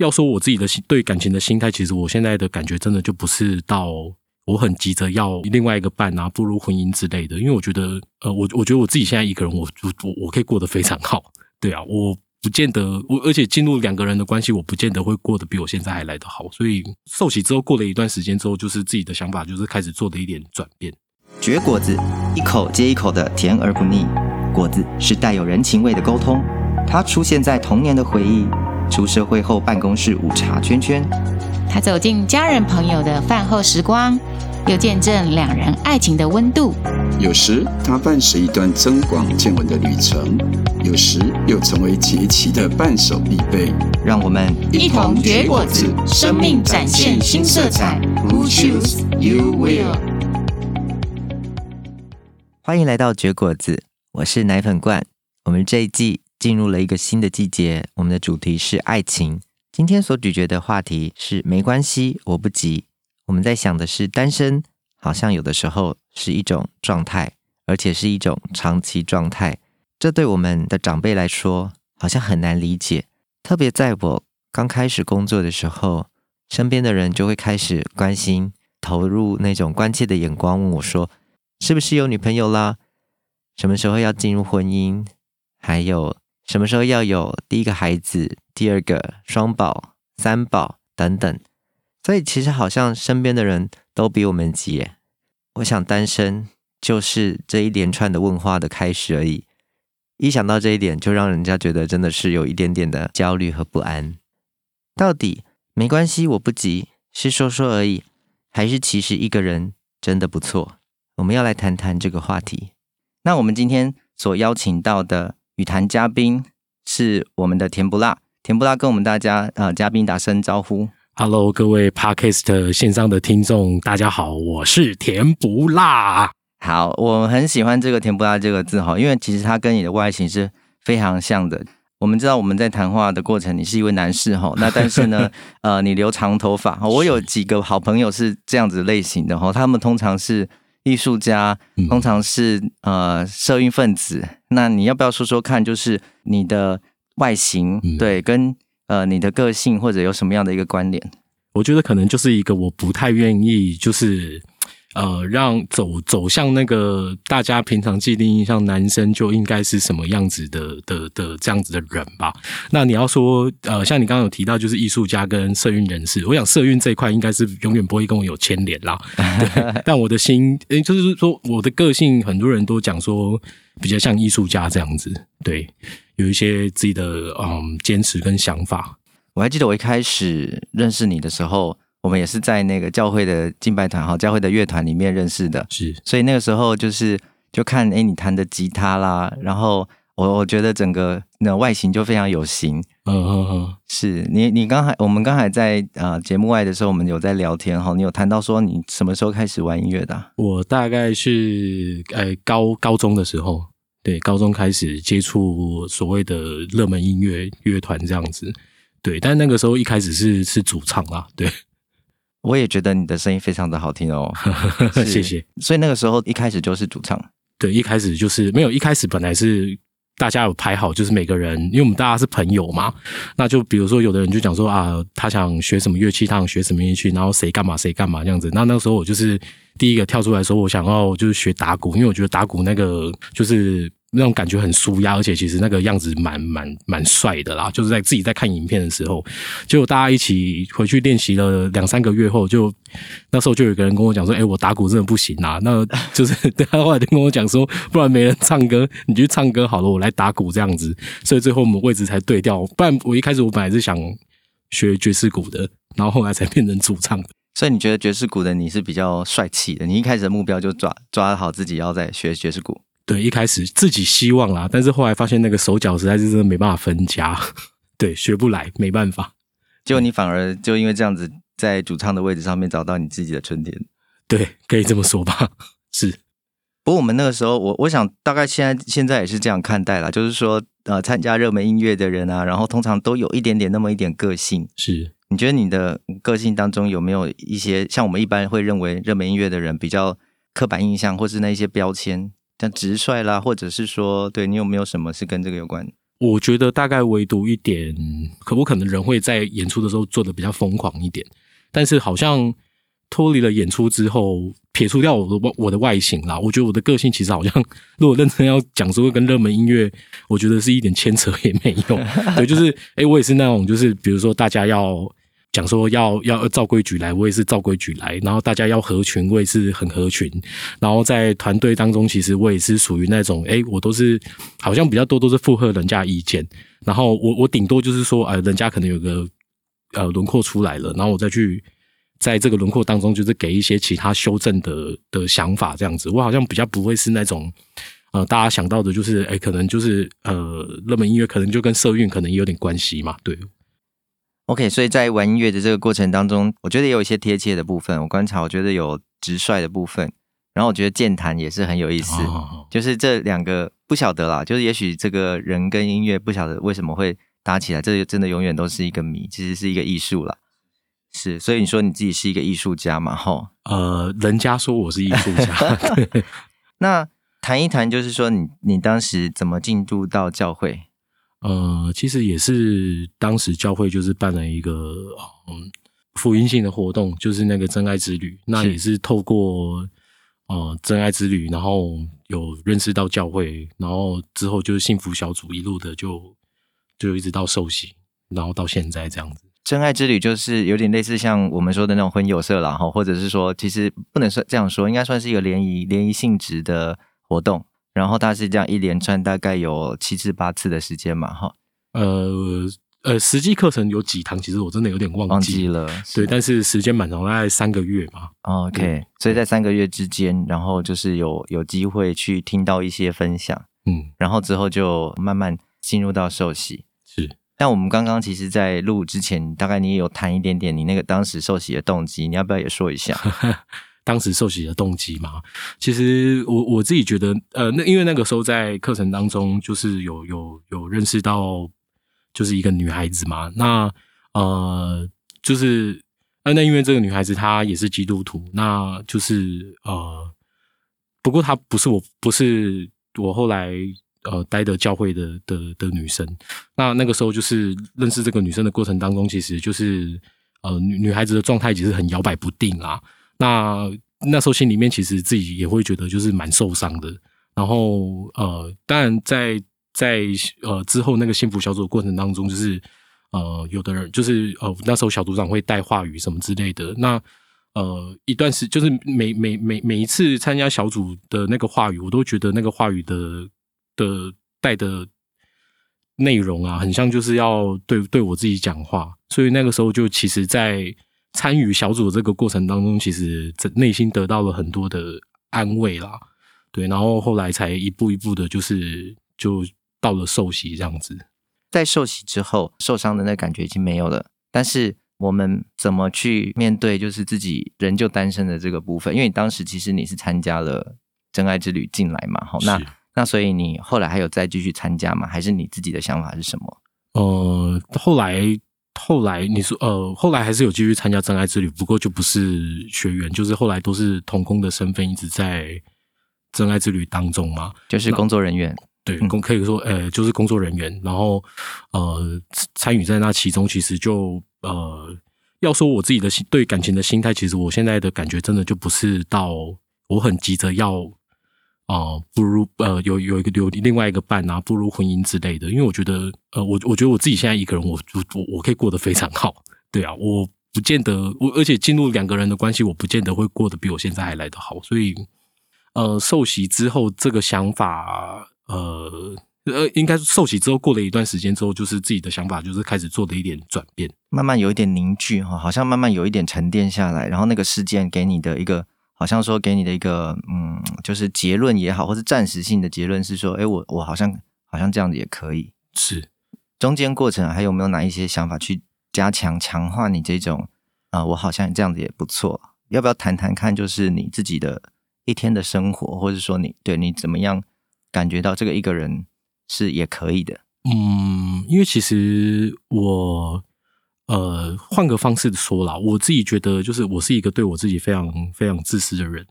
要说我自己的心对感情的心态，其实我现在的感觉真的就不是到我很急着要另外一个伴啊，步入婚姻之类的。因为我觉得，呃，我我觉得我自己现在一个人，我我我可以过得非常好。对啊，我不见得我，而且进入两个人的关系，我不见得会过得比我现在还来得好。所以受洗之后，过了一段时间之后，就是自己的想法就是开始做了一点转变。绝果子，一口接一口的甜而不腻。果子是带有人情味的沟通，它出现在童年的回忆，出社会后办公室午茶圈圈，他走进家人朋友的饭后时光，又见证两人爱情的温度。有时它伴随一段增广见闻的旅程，有时又成为节气的伴手必备。让我们一同绝果子，生命展现新色彩。Who choose you will？欢迎来到绝果子。我是奶粉罐，我们这一季进入了一个新的季节，我们的主题是爱情。今天所咀嚼的话题是没关系，我不急。我们在想的是，单身好像有的时候是一种状态，而且是一种长期状态。这对我们的长辈来说好像很难理解。特别在我刚开始工作的时候，身边的人就会开始关心，投入那种关切的眼光，问我说：“是不是有女朋友啦？”什么时候要进入婚姻？还有什么时候要有第一个孩子、第二个双宝、三宝等等？所以其实好像身边的人都比我们急。我想单身就是这一连串的问话的开始而已。一想到这一点，就让人家觉得真的是有一点点的焦虑和不安。到底没关系，我不急，是说说而已，还是其实一个人真的不错？我们要来谈谈这个话题。那我们今天所邀请到的与谈嘉宾是我们的甜不辣，甜不辣跟我们大家啊、呃、嘉宾打声招呼。Hello，各位 Podcast 线上的听众，大家好，我是甜不辣。好，我很喜欢这个甜不辣这个字哈，因为其实它跟你的外形是非常像的。我们知道我们在谈话的过程，你是一位男士哈，那但是呢，呃，你留长头发。我有几个好朋友是这样子类型的哈，他们通常是。艺术家通常是呃社运分子，那你要不要说说看，就是你的外形对跟呃你的个性或者有什么样的一个关联？我觉得可能就是一个我不太愿意就是。呃，让走走向那个大家平常既定印象，男生就应该是什么样子的的的这样子的人吧？那你要说，呃，像你刚刚有提到，就是艺术家跟社运人士，我想社运这一块应该是永远不会跟我有牵连啦。对，但我的心，诶，就是说我的个性，很多人都讲说比较像艺术家这样子，对，有一些自己的嗯坚持跟想法。我还记得我一开始认识你的时候。我们也是在那个教会的敬拜团哈，教会的乐团里面认识的，是，所以那个时候就是就看诶你弹的吉他啦，然后我我觉得整个那外形就非常有型，嗯嗯嗯，是你你刚才我们刚才在啊、呃、节目外的时候，我们有在聊天哈，你有谈到说你什么时候开始玩音乐的、啊？我大概是呃高高中的时候，对，高中开始接触所谓的热门音乐乐团这样子，对，但那个时候一开始是是主唱啦，对。我也觉得你的声音非常的好听哦，谢谢。所以那个时候一开始就是主唱，对，一开始就是没有，一开始本来是大家有排好，就是每个人，因为我们大家是朋友嘛，那就比如说有的人就讲说啊，他想学什么乐器，他想学什么乐器，然后谁干嘛谁干嘛这样子。那那个时候我就是第一个跳出来说，我想要就是学打鼓，因为我觉得打鼓那个就是。那种感觉很舒压，而且其实那个样子蛮蛮蛮帅的啦。就是在自己在看影片的时候，结果大家一起回去练习了两三个月后，就那时候就有个人跟我讲说：“哎、我打鼓真的不行啊。”那就是他后来就跟我讲说：“不然没人唱歌，你去唱歌好了，我来打鼓这样子。”所以最后我们位置才对调。不然我一开始我本来是想学爵士鼓的，然后后来才变成主唱。所以你觉得爵士鼓的你是比较帅气的？你一开始的目标就抓抓好自己要在学爵士鼓。对，一开始自己希望啦，但是后来发现那个手脚实在是真的没办法分家，对，学不来，没办法。结果你反而就因为这样子，在主唱的位置上面找到你自己的春天。对，可以这么说吧。是。不过我们那个时候，我我想大概现在现在也是这样看待啦，就是说，呃，参加热门音乐的人啊，然后通常都有一点点那么一点个性。是。你觉得你的个性当中有没有一些像我们一般会认为热门音乐的人比较刻板印象，或是那一些标签？像直率啦，或者是说，对你有没有什么是跟这个有关？我觉得大概唯独一点，可不可能人会在演出的时候做的比较疯狂一点，但是好像脱离了演出之后，撇除掉我的外我的外形啦，我觉得我的个性其实好像，如果认真要讲说跟热门音乐，我觉得是一点牵扯也没有。对，就是诶，我也是那种，就是比如说大家要。讲说要要照规矩来，我也是照规矩来。然后大家要合群，我也是很合群。然后在团队当中，其实我也是属于那种，诶，我都是好像比较多都是附和人家意见。然后我我顶多就是说，呃，人家可能有个呃轮廓出来了，然后我再去在这个轮廓当中，就是给一些其他修正的的想法，这样子。我好像比较不会是那种，呃，大家想到的就是，诶，可能就是呃，热门音乐可能就跟社运可能也有点关系嘛，对。OK，所以在玩音乐的这个过程当中，我觉得也有一些贴切的部分。我观察，我觉得有直率的部分，然后我觉得健谈也是很有意思。哦、就是这两个不晓得啦，就是也许这个人跟音乐不晓得为什么会搭起来，这真的永远都是一个谜。其实是一个艺术啦，是。所以你说你自己是一个艺术家嘛？哈，呃，人家说我是艺术家。那谈一谈，就是说你你当时怎么进入到教会？呃，其实也是当时教会就是办了一个嗯福音性的活动，就是那个真爱之旅。那也是透过呃真爱之旅，然后有认识到教会，然后之后就是幸福小组一路的就就一直到受洗，然后到现在这样子。真爱之旅就是有点类似像我们说的那种婚友社啦，哈，或者是说其实不能说这样说，应该算是一个联谊联谊性质的活动。然后它是这样一连串，大概有七至八次的时间嘛，哈。呃呃，实际课程有几堂？其实我真的有点忘记，忘记了。对，但是时间蛮长，大概三个月嘛。OK，对所以在三个月之间，然后就是有有机会去听到一些分享，嗯，然后之后就慢慢进入到受洗。是。但我们刚刚其实，在录之前，大概你也有谈一点点你那个当时受洗的动机，你要不要也说一下？当时受洗的动机嘛，其实我我自己觉得，呃，那因为那个时候在课程当中，就是有有有认识到，就是一个女孩子嘛，那呃，就是呃，那因为这个女孩子她也是基督徒，那就是呃，不过她不是我，不是我后来呃待的教会的的的女生，那那个时候就是认识这个女生的过程当中，其实就是呃女女孩子的状态其实很摇摆不定啊。那那时候心里面其实自己也会觉得就是蛮受伤的，然后呃，当然在在呃之后那个幸福小组的过程当中，就是呃有的人就是呃那时候小组长会带话语什么之类的，那呃一段时就是每每每每一次参加小组的那个话语，我都觉得那个话语的的带的内容啊，很像就是要对对我自己讲话，所以那个时候就其实，在。参与小组的这个过程当中，其实在内心得到了很多的安慰啦，对，然后后来才一步一步的，就是就到了受洗这样子。在受洗之后，受伤的那感觉已经没有了，但是我们怎么去面对，就是自己仍旧单身的这个部分？因为你当时其实你是参加了真爱之旅进来嘛，好，那那所以你后来还有再继续参加吗？还是你自己的想法是什么？呃，后来。后来你说呃，后来还是有继续参加真爱之旅，不过就不是学员，就是后来都是童工的身份，一直在真爱之旅当中嘛，就是工作人员。对，工可以说呃，就是工作人员。然后呃，参与在那其中，其实就呃，要说我自己的心对感情的心态，其实我现在的感觉真的就不是到我很急着要。哦，不如呃，有有一个有另外一个伴啊，不如婚姻之类的。因为我觉得，呃，我我觉得我自己现在一个人，我我我可以过得非常好。对啊，我不见得我，而且进入两个人的关系，我不见得会过得比我现在还来得好。所以，呃，受洗之后，这个想法，呃呃，应该受洗之后过了一段时间之后，就是自己的想法就是开始做了一点转变，慢慢有一点凝聚哈，好像慢慢有一点沉淀下来，然后那个事件给你的一个。好像说给你的一个嗯，就是结论也好，或是暂时性的结论是说，哎，我我好像好像这样子也可以。是中间过程还有没有哪一些想法去加强强化你这种啊、呃？我好像这样子也不错。要不要谈谈看？就是你自己的一天的生活，或者说你对你怎么样感觉到这个一个人是也可以的？嗯，因为其实我。呃，换个方式说啦，我自己觉得就是我是一个对我自己非常非常自私的人。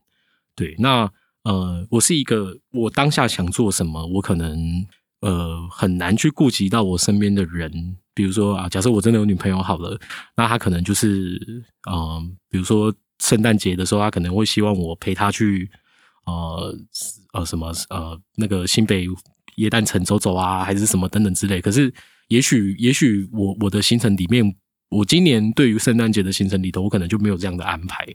对，那呃，我是一个我当下想做什么，我可能呃很难去顾及到我身边的人。比如说啊，假设我真的有女朋友好了，那她可能就是、呃，比如说圣诞节的时候，她可能会希望我陪她去呃呃什么呃那个新北耶诞城走走啊，还是什么等等之类。可是也许也许我我的行程里面，我今年对于圣诞节的行程里头，我可能就没有这样的安排。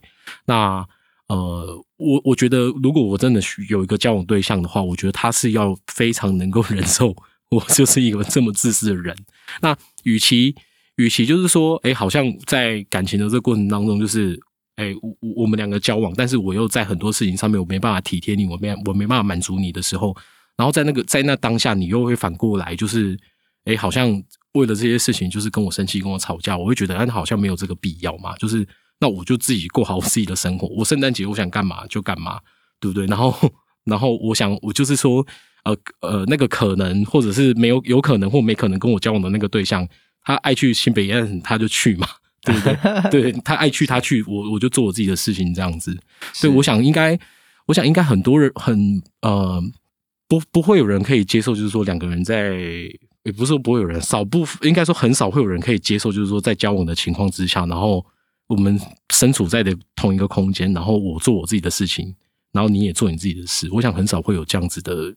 那呃，我我觉得如果我真的有一个交往对象的话，我觉得他是要非常能够忍受。我就是一个这么自私的人。那与其与其就是说，哎，好像在感情的这个过程当中，就是，哎，我我们两个交往，但是我又在很多事情上面我没办法体贴你，我没我没办法满足你的时候，然后在那个在那当下，你又会反过来，就是，哎，好像为了这些事情，就是跟我生气，跟我吵架，我会觉得，哎，好像没有这个必要嘛。就是，那我就自己过好我自己的生活。我圣诞节我想干嘛就干嘛，对不对？然后，然后我想，我就是说。呃呃，那个可能，或者是没有有可能或没可能跟我交往的那个对象，他爱去新北耶诞城，他就去嘛，对不对？对，他爱去他去，我我就做我自己的事情，这样子。所以我想应该，我想应该很多人很呃不不会有人可以接受，就是说两个人在也不是说不会有人，少部分应该说很少会有人可以接受，就是说在交往的情况之下，然后我们身处在的同一个空间，然后我做我自己的事情，然后你也做你自己的事。我想很少会有这样子的。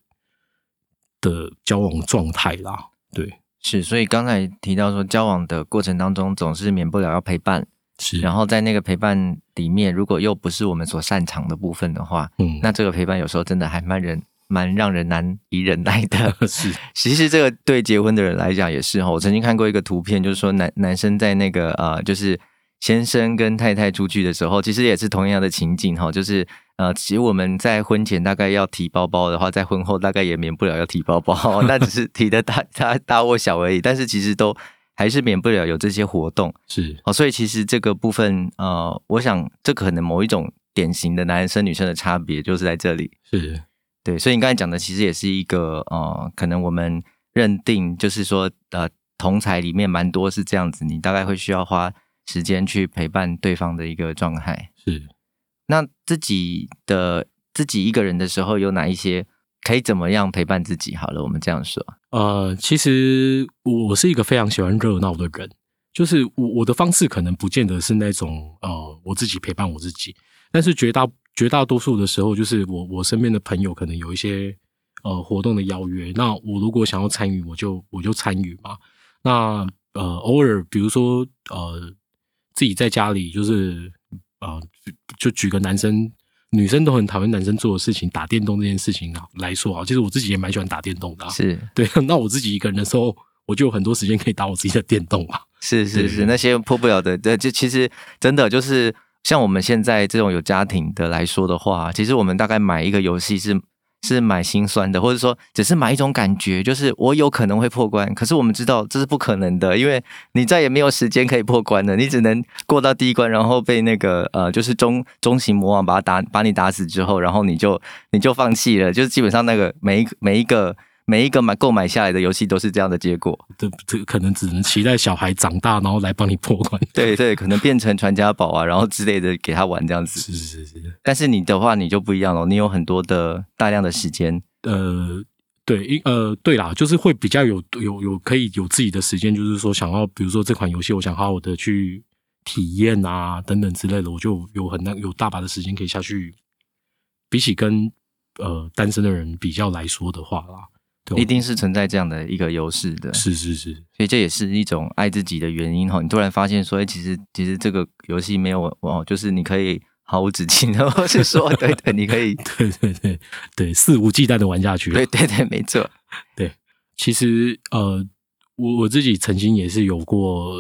的交往状态啦，对，是，所以刚才提到说，交往的过程当中总是免不了要陪伴，是，然后在那个陪伴里面，如果又不是我们所擅长的部分的话，嗯，那这个陪伴有时候真的还蛮人蛮让人难以忍耐的，是，其实这个对结婚的人来讲也是哈，我曾经看过一个图片，就是说男男生在那个呃，就是。先生跟太太出去的时候，其实也是同样的情景哈，就是呃，其实我们在婚前大概要提包包的话，在婚后大概也免不了要提包包，那只是提的大大大或小而已，但是其实都还是免不了有这些活动，是。哦，所以其实这个部分呃，我想这可能某一种典型的男生女生的差别就是在这里，是对，所以你刚才讲的其实也是一个呃，可能我们认定就是说呃，同才里面蛮多是这样子，你大概会需要花。时间去陪伴对方的一个状态是，那自己的自己一个人的时候有哪一些可以怎么样陪伴自己？好了，我们这样说。呃，其实我是一个非常喜欢热闹的人，就是我我的方式可能不见得是那种呃我自己陪伴我自己，但是绝大绝大多数的时候，就是我我身边的朋友可能有一些呃活动的邀约，那我如果想要参与，我就我就参与嘛。那呃偶尔比如说呃。自己在家里就是啊、呃，就举个男生女生都很讨厌男生做的事情，打电动这件事情啊来说啊，其实我自己也蛮喜欢打电动的、啊。是对，那我自己一个人的时候，我就有很多时间可以打我自己的电动啊。是是是，那些破不了的，对，就其实真的就是像我们现在这种有家庭的来说的话，其实我们大概买一个游戏是。是蛮心酸的，或者说只是买一种感觉，就是我有可能会破关，可是我们知道这是不可能的，因为你再也没有时间可以破关了，你只能过到第一关，然后被那个呃，就是中中型魔王把他打把你打死之后，然后你就你就放弃了，就是基本上那个每一每一个。每一个买购买下来的游戏都是这样的结果，这这可能只能期待小孩长大，然后来帮你破关。对对，可能变成传家宝啊，然后之类的给他玩这样子。是是是。但是你的话，你就不一样了，你有很多的大量的时间。呃，对，呃，对啦，就是会比较有有有可以有自己的时间，就是说想要，比如说这款游戏，我想好好的去体验啊，等等之类的，我就有很大有大把的时间可以下去。比起跟呃单身的人比较来说的话啦。一定是存在这样的一个优势的，是是是，所以这也是一种爱自己的原因哈。你突然发现说，哎，其实其实这个游戏没有哦，就是你可以毫无止境的，或是说，对对，你可以，对对对对，肆无忌惮的玩下去。对对对，没错。对，其实呃，我我自己曾经也是有过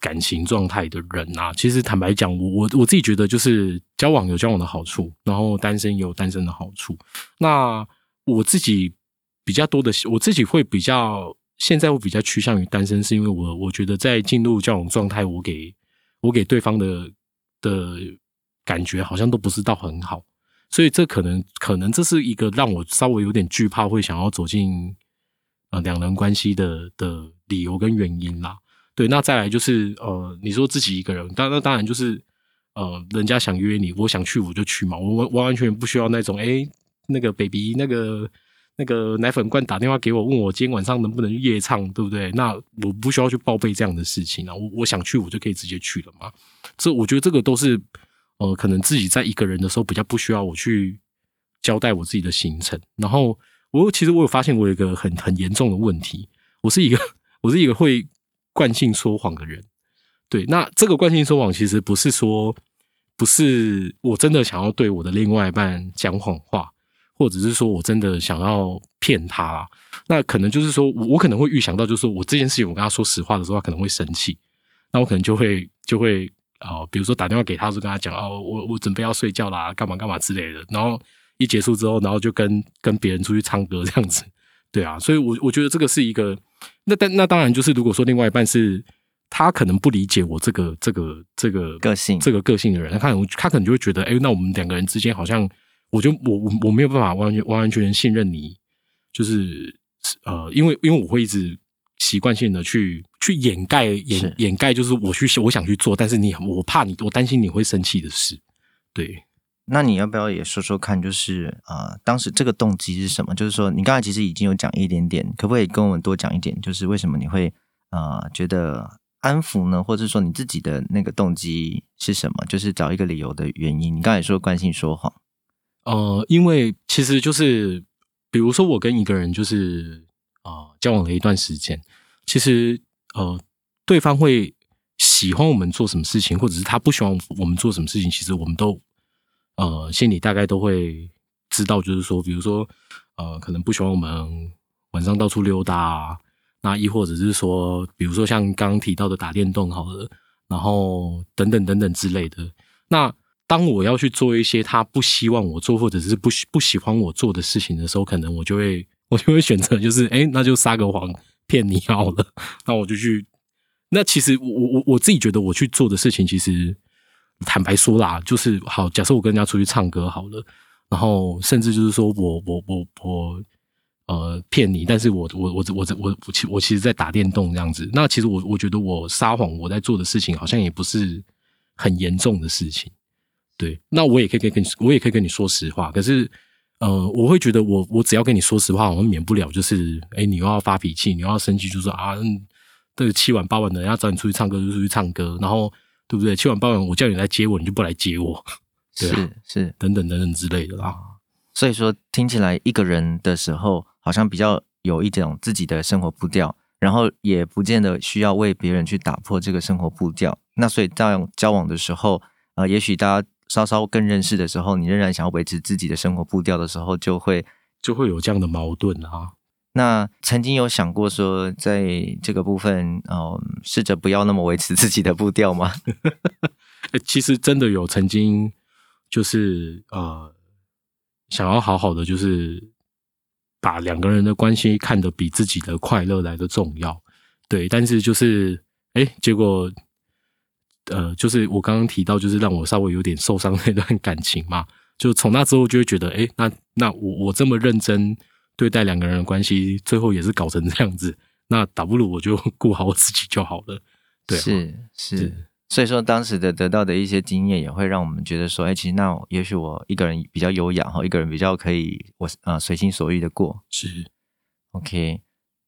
感情状态的人啊。其实坦白讲，我我我自己觉得，就是交往有交往的好处，然后单身也有单身的好处。那我自己。比较多的，我自己会比较，现在我比较趋向于单身，是因为我我觉得在进入交往状态，我给我给对方的的感觉好像都不是到很好，所以这可能可能这是一个让我稍微有点惧怕，会想要走进呃两人关系的的理由跟原因啦。对，那再来就是呃，你说自己一个人，当那当然就是呃，人家想约你，我想去我就去嘛，我完完全不需要那种哎、那个 baby 那个。那个奶粉罐打电话给我，问我今天晚上能不能夜唱，对不对？那我不需要去报备这样的事情啊，我我想去，我就可以直接去了嘛。这我觉得这个都是呃，可能自己在一个人的时候比较不需要我去交代我自己的行程。然后我其实我有发现我有一个很很严重的问题，我是一个 我是一个会惯性说谎的人。对，那这个惯性说谎其实不是说不是我真的想要对我的另外一半讲谎话。或者是说我真的想要骗他啦，那可能就是说我我可能会预想到，就是说我这件事情我跟他说实话的时候，他可能会生气，那我可能就会就会啊、呃，比如说打电话给他，就跟他讲哦，我我准备要睡觉啦，干嘛干嘛之类的。然后一结束之后，然后就跟跟别人出去唱歌这样子，对啊。所以我我觉得这个是一个，那但那当然就是如果说另外一半是他可能不理解我这个这个这个个性这个个性的人，他可能他可能就会觉得，哎，那我们两个人之间好像。我就我我我没有办法完全完完全全信任你，就是呃，因为因为我会一直习惯性的去去掩盖掩掩盖，就是我去我想去做，但是你我怕你，我担心你会生气的事。对，那你要不要也说说看，就是啊、呃，当时这个动机是什么？就是说，你刚才其实已经有讲一点点，可不可以跟我们多讲一点？就是为什么你会啊、呃、觉得安抚呢？或者说你自己的那个动机是什么？就是找一个理由的原因。你刚才说关心说谎。呃，因为其实就是，比如说我跟一个人就是、呃、交往了一段时间，其实呃对方会喜欢我们做什么事情，或者是他不喜欢我们做什么事情，其实我们都呃心里大概都会知道，就是说，比如说呃可能不喜欢我们晚上到处溜达啊，那亦或者是说，比如说像刚刚提到的打电动好了，然后等等等等之类的，那。当我要去做一些他不希望我做，或者是不喜不喜欢我做的事情的时候，可能我就会 我就会选择，就是哎，那就撒个谎骗你好了。那我就去。那其实我我我自己觉得我去做的事情，其实坦白说啦，就是好。假设我跟人家出去唱歌好了，然后甚至就是说我我我我呃骗你，但是我我我我我我其我其实在打电动这样子。那其实我我觉得我撒谎我在做的事情，好像也不是很严重的事情。对，那我也可以跟跟你，我也可以跟你说实话。可是，呃，我会觉得我我只要跟你说实话，我免不了就是，哎，你又要发脾气，你又要生气，就说啊，这个七晚八晚的，人家找你出去唱歌就出去唱歌，然后对不对？七晚八晚我叫你来接我，你就不来接我，对啊，是是等等等等之类的啦。所以说，听起来一个人的时候，好像比较有一种自己的生活步调，然后也不见得需要为别人去打破这个生活步调。那所以在交往的时候，呃，也许大家。稍稍更认识的时候，你仍然想要维持自己的生活步调的时候，就会就会有这样的矛盾啊。那曾经有想过说，在这个部分，哦，试着不要那么维持自己的步调吗？其实真的有曾经，就是呃，想要好好的，就是把两个人的关系看得比自己的快乐来的重要。对，但是就是，哎，结果。呃，就是我刚刚提到，就是让我稍微有点受伤那段感情嘛，就从那之后就会觉得，哎，那那我我这么认真对待两个人的关系，最后也是搞成这样子，那倒不如我就 顾好我自己就好了。对，是是，所以说当时的得到的一些经验，也会让我们觉得说，哎，其实那也许我一个人比较优雅哈，一个人比较可以我啊、呃、随心所欲的过。是，OK，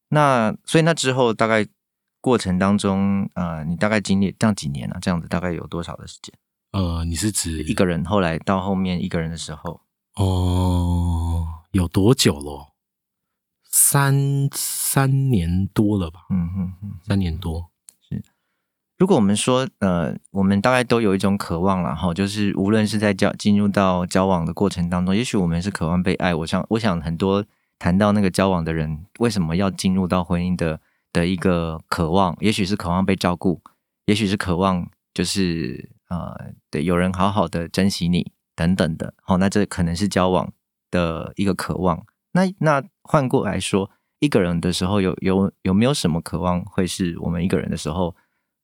那所以那之后大概。过程当中，呃，你大概经历这样几年了、啊？这样子大概有多少的时间？呃，你是指一个人？后来到后面一个人的时候，哦，有多久咯？三三年多了吧？嗯嗯嗯，三年多。是。如果我们说，呃，我们大概都有一种渴望了哈，就是无论是在交进入到交往的过程当中，也许我们是渴望被爱。我想，我想很多谈到那个交往的人，为什么要进入到婚姻的？的一个渴望，也许是渴望被照顾，也许是渴望就是呃，对，有人好好的珍惜你等等的。好，那这可能是交往的一个渴望。那那换过来说，一个人的时候有有有没有什么渴望会是我们一个人的时候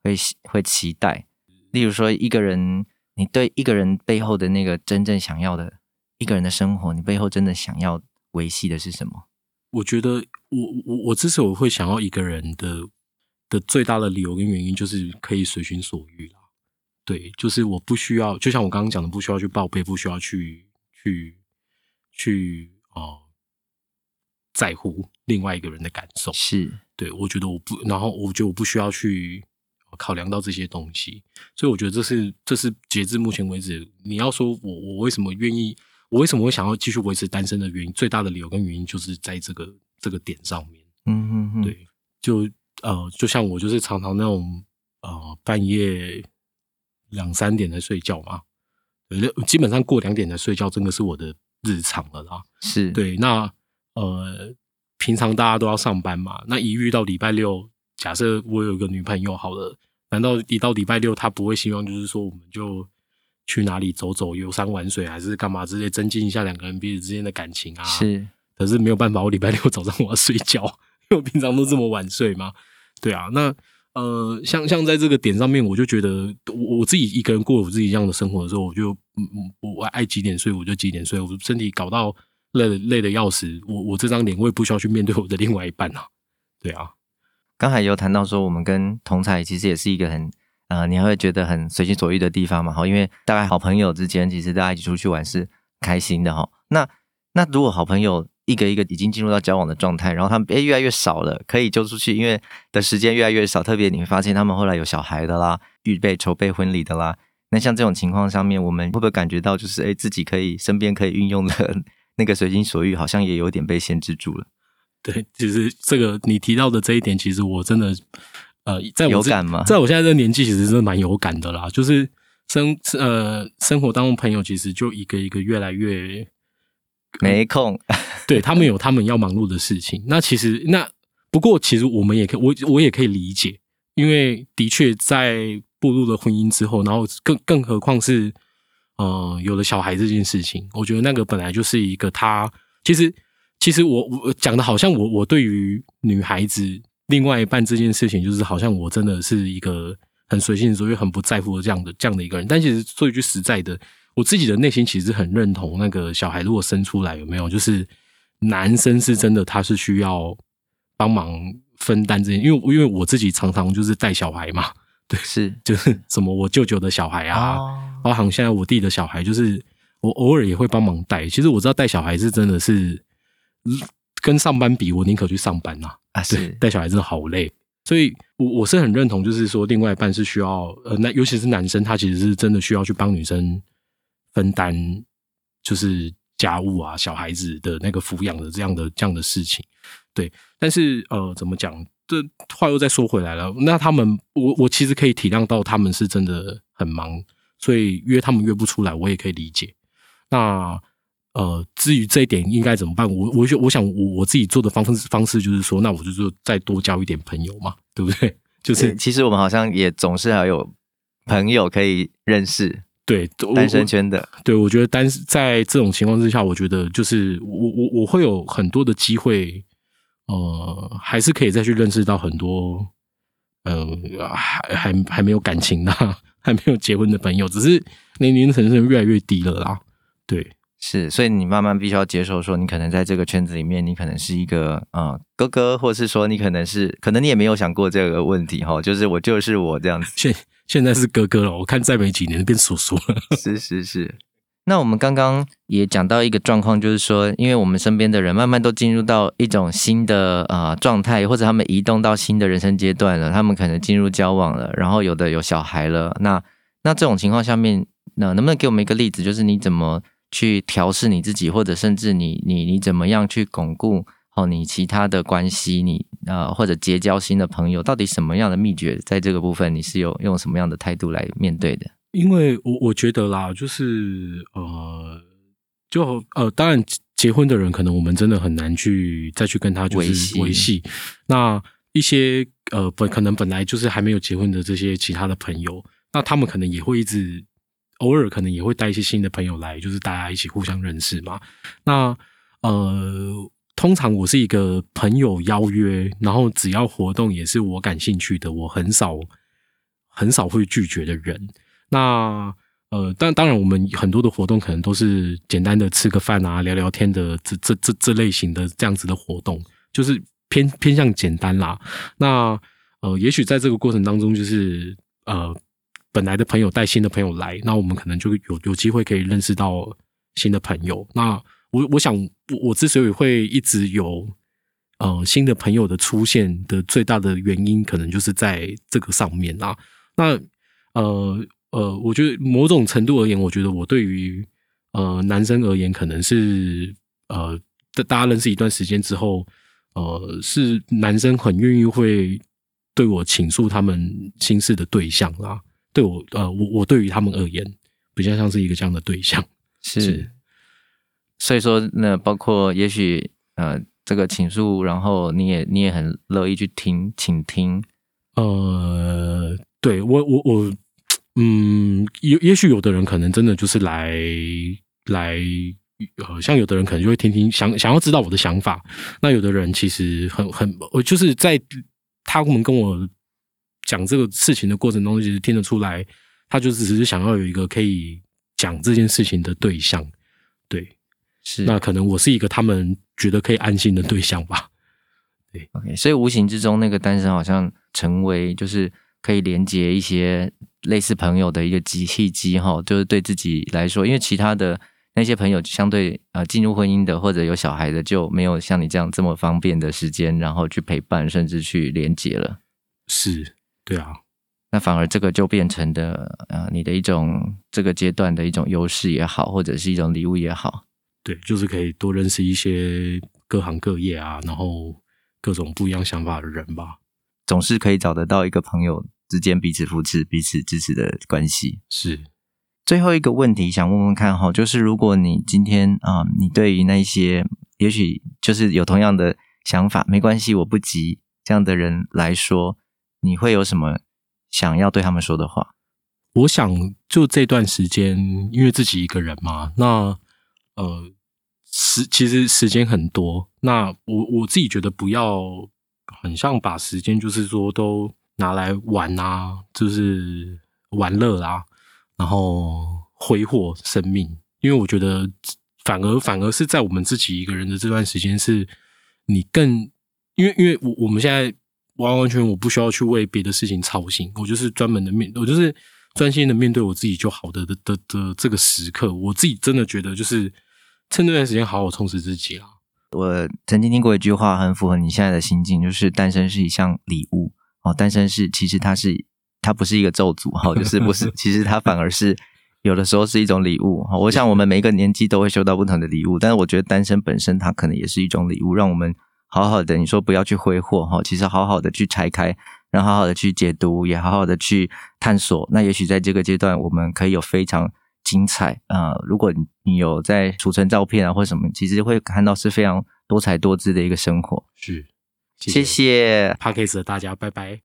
会会期待？例如说，一个人，你对一个人背后的那个真正想要的一个人的生活，你背后真的想要维系的是什么？我觉得我我我之所以会想要一个人的的最大的理由跟原因，就是可以随心所欲啦。对，就是我不需要，就像我刚刚讲的，不需要去报备，不需要去去去哦、呃，在乎另外一个人的感受。是，对，我觉得我不，然后我觉得我不需要去考量到这些东西，所以我觉得这是这是截至目前为止，你要说我我为什么愿意，我为什么会想要继续维持单身的原因，最大的理由跟原因就是在这个这个点上面。嗯嗯嗯，对，就呃，就像我就是常常那种呃半夜两三点才睡觉嘛，基本上过两点才睡觉，真的是我的日常了啦。是对，那呃，平常大家都要上班嘛，那一遇到礼拜六，假设我有一个女朋友好了，难道一到礼拜六，她不会希望就是说我们就去哪里走走、游山玩水，还是干嘛之类，增进一下两个人彼此之间的感情啊？是，可是没有办法，我礼拜六早上我要睡觉。因为我平常都这么晚睡嘛，对啊，那呃，像像在这个点上面，我就觉得我我自己一个人过我自己这样的生活的时候，我就嗯嗯，我爱几点睡我就几点睡，我身体搞到累累的要死，我我这张脸我也不需要去面对我的另外一半啊，对啊。刚才有谈到说，我们跟同侪其实也是一个很呃，你还会觉得很随心所欲的地方嘛，哈，因为大概好朋友之间，其实大家一起出去玩是开心的哈。那那如果好朋友，一个一个已经进入到交往的状态，然后他们诶越来越少了，可以揪出去，因为的时间越来越少。特别你会发现他们后来有小孩的啦，预备筹备婚礼的啦。那像这种情况上面，我们会不会感觉到就是诶自己可以身边可以运用的那个随心所欲，好像也有点被限制住了？对，其实这个你提到的这一点，其实我真的呃，在我有感吗？在我现在这个年纪，其实是蛮有感的啦。就是生呃生活当中朋友，其实就一个一个越来越。没空，对，他们有他们要忙碌的事情。那其实那不过其实我们也可以，我我也可以理解，因为的确在步入了婚姻之后，然后更更何况是呃有了小孩这件事情，我觉得那个本来就是一个他其实其实我我讲的好像我我对于女孩子另外一半这件事情，就是好像我真的是一个很随性所以很不在乎的这样的这样的一个人。但其实说一句实在的。我自己的内心其实很认同，那个小孩如果生出来有没有，就是男生是真的他是需要帮忙分担这些，因为因为我自己常常就是带小孩嘛，对，是就是什么我舅舅的小孩啊，包含现在我弟的小孩，就是我偶尔也会帮忙带。其实我知道带小孩是真的是跟上班比，我宁可去上班呐啊，是带小孩真的好累，所以我我是很认同，就是说另外一半是需要呃，那尤其是男生，他其实是真的需要去帮女生。分担就是家务啊，小孩子的那个抚养的这样的这样的事情，对。但是呃，怎么讲？这话又再说回来了。那他们，我我其实可以体谅到他们是真的很忙，所以约他们约不出来，我也可以理解。那呃，至于这一点应该怎么办？我我我想我我自己做的方式方式就是说，那我就说再多交一点朋友嘛，对不对？就是其实我们好像也总是还有朋友可以认识。对，单身圈的，对，我觉得单在这种情况之下，我觉得就是我我我会有很多的机会，呃，还是可以再去认识到很多，嗯、呃，还还还没有感情的，还没有结婚的朋友，只是年龄层是越来越低了啦。对，是，所以你慢慢必须要接受，说你可能在这个圈子里面，你可能是一个呃哥哥，或是说你可能是，可能你也没有想过这个问题哈，就是我就是我这样子。现在是哥哥了，我看再没几年变叔叔了。是是是。那我们刚刚也讲到一个状况，就是说，因为我们身边的人慢慢都进入到一种新的呃状态，或者他们移动到新的人生阶段了，他们可能进入交往了，然后有的有小孩了。那那这种情况下面，那能不能给我们一个例子，就是你怎么去调试你自己，或者甚至你你你怎么样去巩固？哦，你其他的关系，你呃或者结交新的朋友，到底什么样的秘诀？在这个部分，你是有用什么样的态度来面对的？因为我我觉得啦，就是呃，就呃，当然结婚的人，可能我们真的很难去再去跟他就是维系。那一些呃本可能本来就是还没有结婚的这些其他的朋友，那他们可能也会一直偶尔可能也会带一些新的朋友来，就是大家一起互相认识嘛。那呃。通常我是一个朋友邀约，然后只要活动也是我感兴趣的，我很少很少会拒绝的人。那呃，但当然我们很多的活动可能都是简单的吃个饭啊、聊聊天的这这这这类型的这样子的活动，就是偏偏向简单啦。那呃，也许在这个过程当中，就是呃，本来的朋友带新的朋友来，那我们可能就有有机会可以认识到新的朋友。那我我想，我我之所以会一直有呃新的朋友的出现的最大的原因，可能就是在这个上面啦。那呃呃，我觉得某种程度而言，我觉得我对于呃男生而言，可能是呃大家认识一段时间之后，呃是男生很愿意会对我倾诉他们心事的对象啦。对我呃我我对于他们而言，比较像是一个这样的对象。是，是所以说那包括也许呃这个倾诉，然后你也你也很乐意去听请听。呃，对我我我。嗯，也也许有的人可能真的就是来来，呃，像有的人可能就会听听想想要知道我的想法。那有的人其实很很，我就是在他们跟我讲这个事情的过程中，其实听得出来，他就只是想要有一个可以讲这件事情的对象。对，是。那可能我是一个他们觉得可以安心的对象吧。对，OK。所以无形之中，那个单身好像成为就是。可以连接一些类似朋友的一个机器机哈，就是对自己来说，因为其他的那些朋友相对呃进入婚姻的或者有小孩的，就没有像你这样这么方便的时间，然后去陪伴甚至去连接了。是，对啊，那反而这个就变成的呃你的一种这个阶段的一种优势也好，或者是一种礼物也好。对，就是可以多认识一些各行各业啊，然后各种不一样想法的人吧。总是可以找得到一个朋友。之间彼此扶持、彼此支持的关系是。最后一个问题，想问问看哈，就是如果你今天啊、呃，你对于那些也许就是有同样的想法，没关系，我不急这样的人来说，你会有什么想要对他们说的话？我想就这段时间，因为自己一个人嘛，那呃时其实时间很多，那我我自己觉得不要很像把时间就是说都。拿来玩啊，就是玩乐啊，然后挥霍生命。因为我觉得，反而反而是在我们自己一个人的这段时间，是你更因为因为我我们现在完完全全我不需要去为别的事情操心，我就是专门的面，我就是专心的面对我自己就好的的的的这个时刻。我自己真的觉得，就是趁这段时间好好充实自己啊。我曾经听过一句话，很符合你现在的心境，就是单身是一项礼物。哦，单身是其实它是它不是一个咒诅哈，就是不是，其实它反而是有的时候是一种礼物哈。我想我们每一个年纪都会收到不同的礼物，但是我觉得单身本身它可能也是一种礼物，让我们好好的，你说不要去挥霍哈，其实好好的去拆开，然后好好的去解读，也好好的去探索。那也许在这个阶段，我们可以有非常精彩啊、呃！如果你有在储存照片啊或什么，其实会看到是非常多彩多姿的一个生活。是。谢谢的大家，拜拜。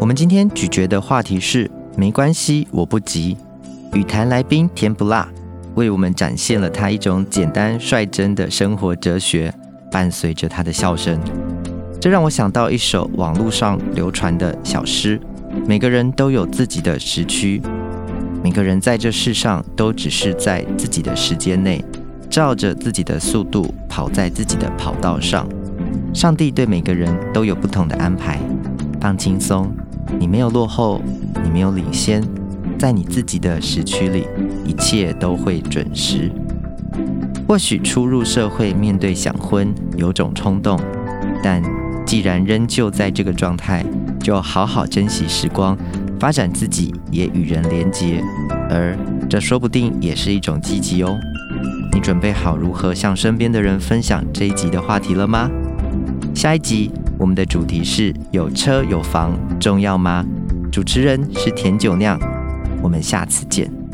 我们今天咀嚼的话题是没关系，我不急。与谈来宾甜不辣为我们展现了他一种简单率真的生活哲学，伴随着他的笑声，这让我想到一首网络上流传的小诗：每个人都有自己的时区，每个人在这世上都只是在自己的时间内。照着自己的速度跑在自己的跑道上，上帝对每个人都有不同的安排。放轻松，你没有落后，你没有领先，在你自己的时区里，一切都会准时。或许初入社会，面对想婚有种冲动，但既然仍旧在这个状态，就好好珍惜时光，发展自己，也与人连结，而这说不定也是一种积极哦。你准备好如何向身边的人分享这一集的话题了吗？下一集我们的主题是有车有房重要吗？主持人是甜酒酿，我们下次见。